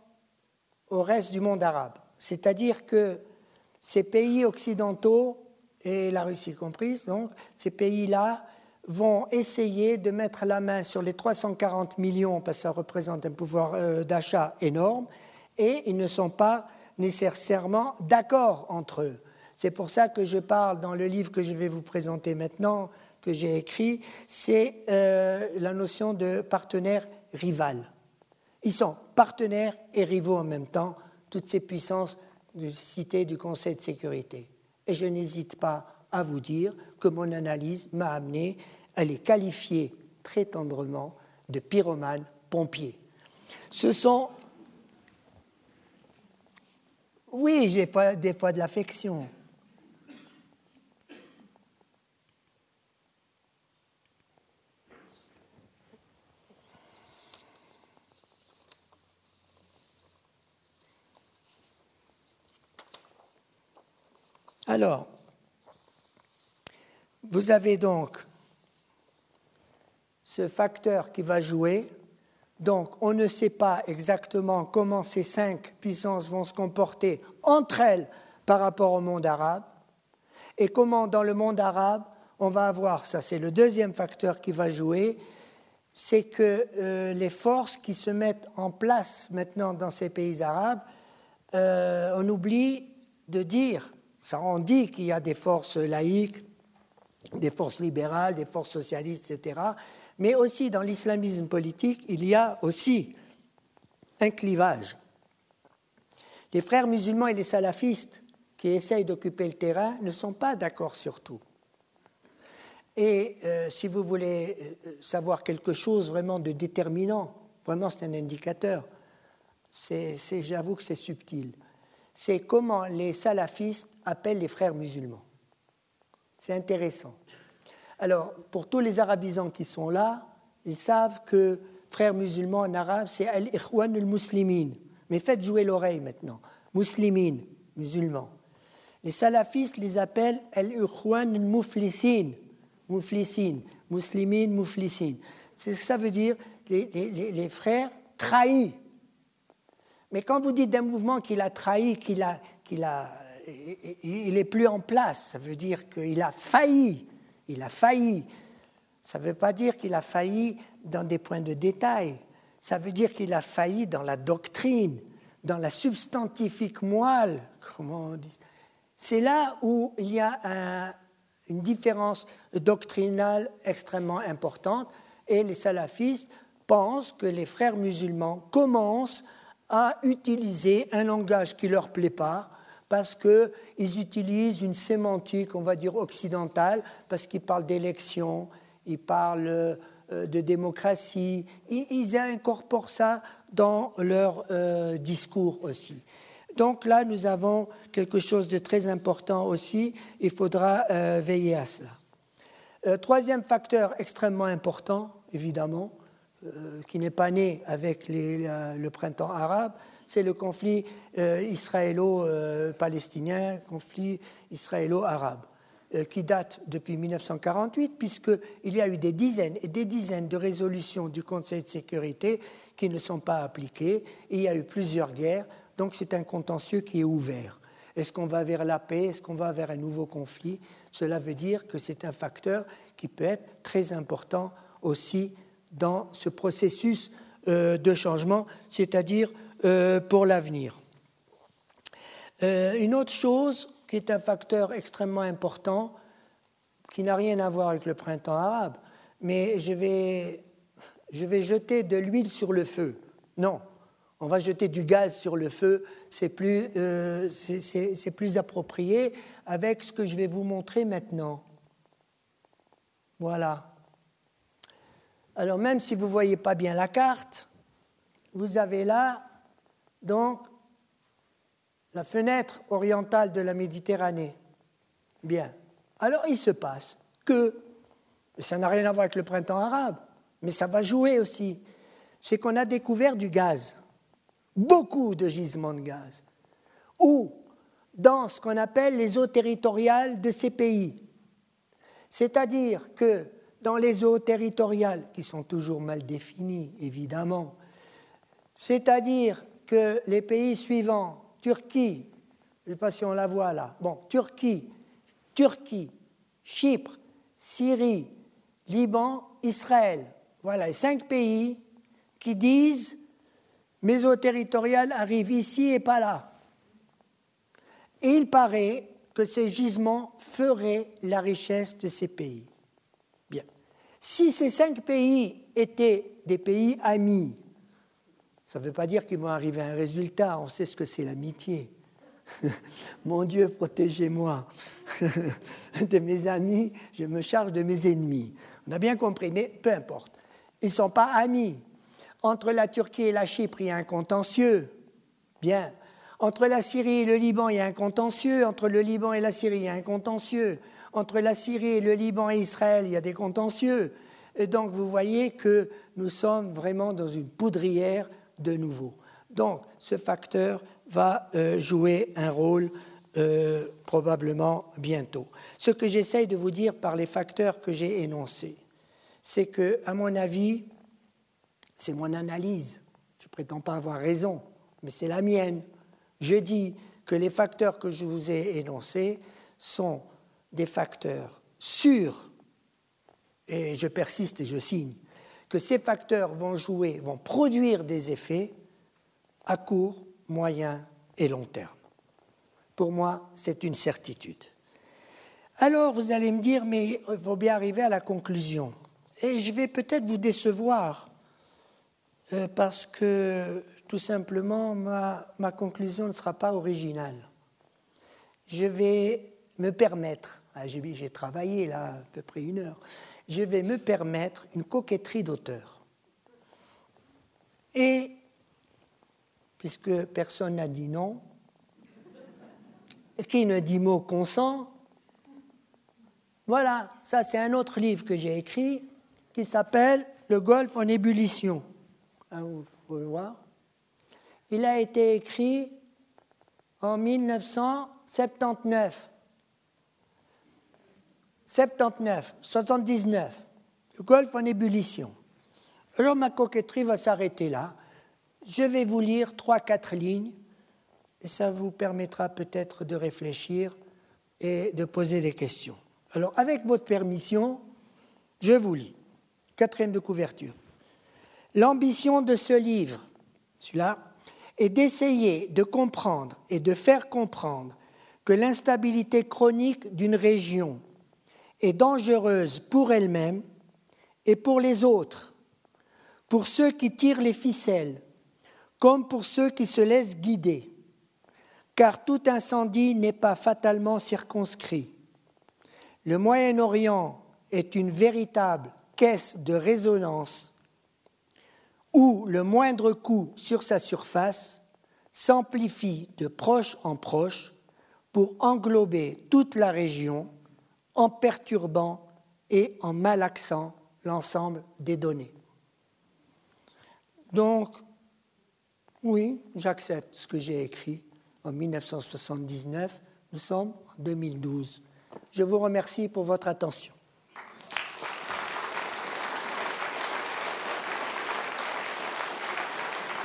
au reste du monde arabe. C'est-à-dire que ces pays occidentaux, et la Russie comprise, donc, ces pays-là vont essayer de mettre la main sur les 340 millions, parce que ça représente un pouvoir euh, d'achat énorme, et ils ne sont pas nécessairement d'accord entre eux. C'est pour ça que je parle dans le livre que je vais vous présenter maintenant, que j'ai écrit, c'est euh, la notion de partenaire rival. Ils sont partenaires et rivaux en même temps, toutes ces puissances citées du Conseil de sécurité. Et je n'hésite pas à vous dire que mon analyse m'a amené à les qualifier très tendrement de pyromanes pompiers. Ce sont. Oui, j'ai des fois de l'affection. Alors, vous avez donc ce facteur qui va jouer. Donc, on ne sait pas exactement comment ces cinq puissances vont se comporter entre elles par rapport au monde arabe et comment dans le monde arabe on va avoir, ça c'est le deuxième facteur qui va jouer, c'est que euh, les forces qui se mettent en place maintenant dans ces pays arabes, euh, on oublie de dire ça on dit qu'il y a des forces laïques, des forces libérales, des forces socialistes, etc. Mais aussi dans l'islamisme politique, il y a aussi un clivage. Les frères musulmans et les salafistes qui essayent d'occuper le terrain ne sont pas d'accord sur tout. Et euh, si vous voulez euh, savoir quelque chose vraiment de déterminant, vraiment c'est un indicateur, j'avoue que c'est subtil c'est comment les salafistes appellent les frères musulmans. C'est intéressant. Alors, pour tous les arabisants qui sont là, ils savent que frères musulmans en arabe, c'est al-ikhwan al-muslimin. Mais faites jouer l'oreille maintenant. Muslimin, musulmans. Les salafistes les appellent al-ikhwan al-muflisin. Muflisin, muslimin, muflisin. Ça veut dire les, les, les frères trahis mais quand vous dites d'un mouvement qu'il a trahi, qu'il a, n'est plus en place, ça veut dire qu'il a failli. Il a failli. Ça ne veut pas dire qu'il a failli dans des points de détail. Ça veut dire qu'il a failli dans la doctrine, dans la substantifique moelle, comment on. C'est là où il y a une différence doctrinale extrêmement importante et les salafistes pensent que les frères musulmans commencent à utiliser un langage qui ne leur plaît pas, parce qu'ils utilisent une sémantique, on va dire, occidentale, parce qu'ils parlent d'élection, ils parlent euh, de démocratie, ils incorporent ça dans leur euh, discours aussi. Donc là, nous avons quelque chose de très important aussi. Il faudra euh, veiller à cela. Troisième facteur extrêmement important, évidemment, qui n'est pas né avec le printemps arabe, c'est le conflit israélo-palestinien, conflit israélo-arabe, qui date depuis 1948, puisqu'il y a eu des dizaines et des dizaines de résolutions du Conseil de sécurité qui ne sont pas appliquées, il y a eu plusieurs guerres donc c'est un contentieux qui est ouvert. Est-ce qu'on va vers la paix? Est-ce qu'on va vers un nouveau conflit? Cela veut dire que c'est un facteur qui peut être très important aussi dans ce processus euh, de changement, c'est-à-dire euh, pour l'avenir. Euh, une autre chose qui est un facteur extrêmement important, qui n'a rien à voir avec le printemps arabe, mais je vais, je vais jeter de l'huile sur le feu. Non, on va jeter du gaz sur le feu, c'est plus, euh, plus, approprié avec ce que je vais vous montrer maintenant. Voilà. Alors même si vous ne voyez pas bien la carte, vous avez là donc la fenêtre orientale de la Méditerranée. Bien. Alors il se passe que, ça n'a rien à voir avec le printemps arabe, mais ça va jouer aussi, c'est qu'on a découvert du gaz beaucoup de gisements de gaz, ou dans ce qu'on appelle les eaux territoriales de ces pays. C'est-à-dire que dans les eaux territoriales, qui sont toujours mal définies, évidemment, c'est-à-dire que les pays suivants, Turquie, je ne sais pas si on la voit là, bon, Turquie, Turquie, Chypre, Syrie, Liban, Israël, voilà cinq pays qui disent mes eaux territoriales arrivent ici et pas là. Et il paraît que ces gisements feraient la richesse de ces pays. Si ces cinq pays étaient des pays amis, ça ne veut pas dire qu'ils vont arriver à un résultat, on sait ce que c'est l'amitié. Mon Dieu, protégez-moi de mes amis, je me charge de mes ennemis. On a bien compris, mais peu importe. Ils ne sont pas amis, entre la Turquie et la Chypre, il y a un contentieux. Bien. Entre la Syrie et le Liban, il y a un contentieux. Entre le Liban et la Syrie, il y a un contentieux. Entre la Syrie et le Liban et Israël, il y a des contentieux. Donc, vous voyez que nous sommes vraiment dans une poudrière de nouveau. Donc, ce facteur va euh, jouer un rôle euh, probablement bientôt. Ce que j'essaye de vous dire par les facteurs que j'ai énoncés, c'est que, à mon avis, c'est mon analyse. Je ne prétends pas avoir raison, mais c'est la mienne. Je dis que les facteurs que je vous ai énoncés sont des facteurs sûrs, et je persiste et je signe, que ces facteurs vont jouer, vont produire des effets à court, moyen et long terme. Pour moi, c'est une certitude. Alors, vous allez me dire, mais il faut bien arriver à la conclusion. Et je vais peut-être vous décevoir, euh, parce que tout simplement ma, conclusion ne sera pas originale. Je vais me permettre, j'ai travaillé là à peu près une heure, je vais me permettre une coquetterie d'auteur. Et, puisque personne n'a dit non, qui ne dit mot consent, voilà, ça c'est un autre livre que j'ai écrit qui s'appelle Le golfe en ébullition. Ah, vous pouvez voir. Il a été écrit en 1979. 79, 79, le golfe en ébullition. Alors ma coquetterie va s'arrêter là. Je vais vous lire trois, quatre lignes et ça vous permettra peut-être de réfléchir et de poser des questions. Alors avec votre permission, je vous lis. Quatrième de couverture. L'ambition de ce livre, celui-là, est d'essayer de comprendre et de faire comprendre que l'instabilité chronique d'une région est dangereuse pour elle-même et pour les autres, pour ceux qui tirent les ficelles, comme pour ceux qui se laissent guider, car tout incendie n'est pas fatalement circonscrit. Le Moyen-Orient est une véritable caisse de résonance où le moindre coup sur sa surface s'amplifie de proche en proche pour englober toute la région en perturbant et en malaxant l'ensemble des données. Donc, oui, j'accepte ce que j'ai écrit en 1979. Nous sommes en 2012. Je vous remercie pour votre attention.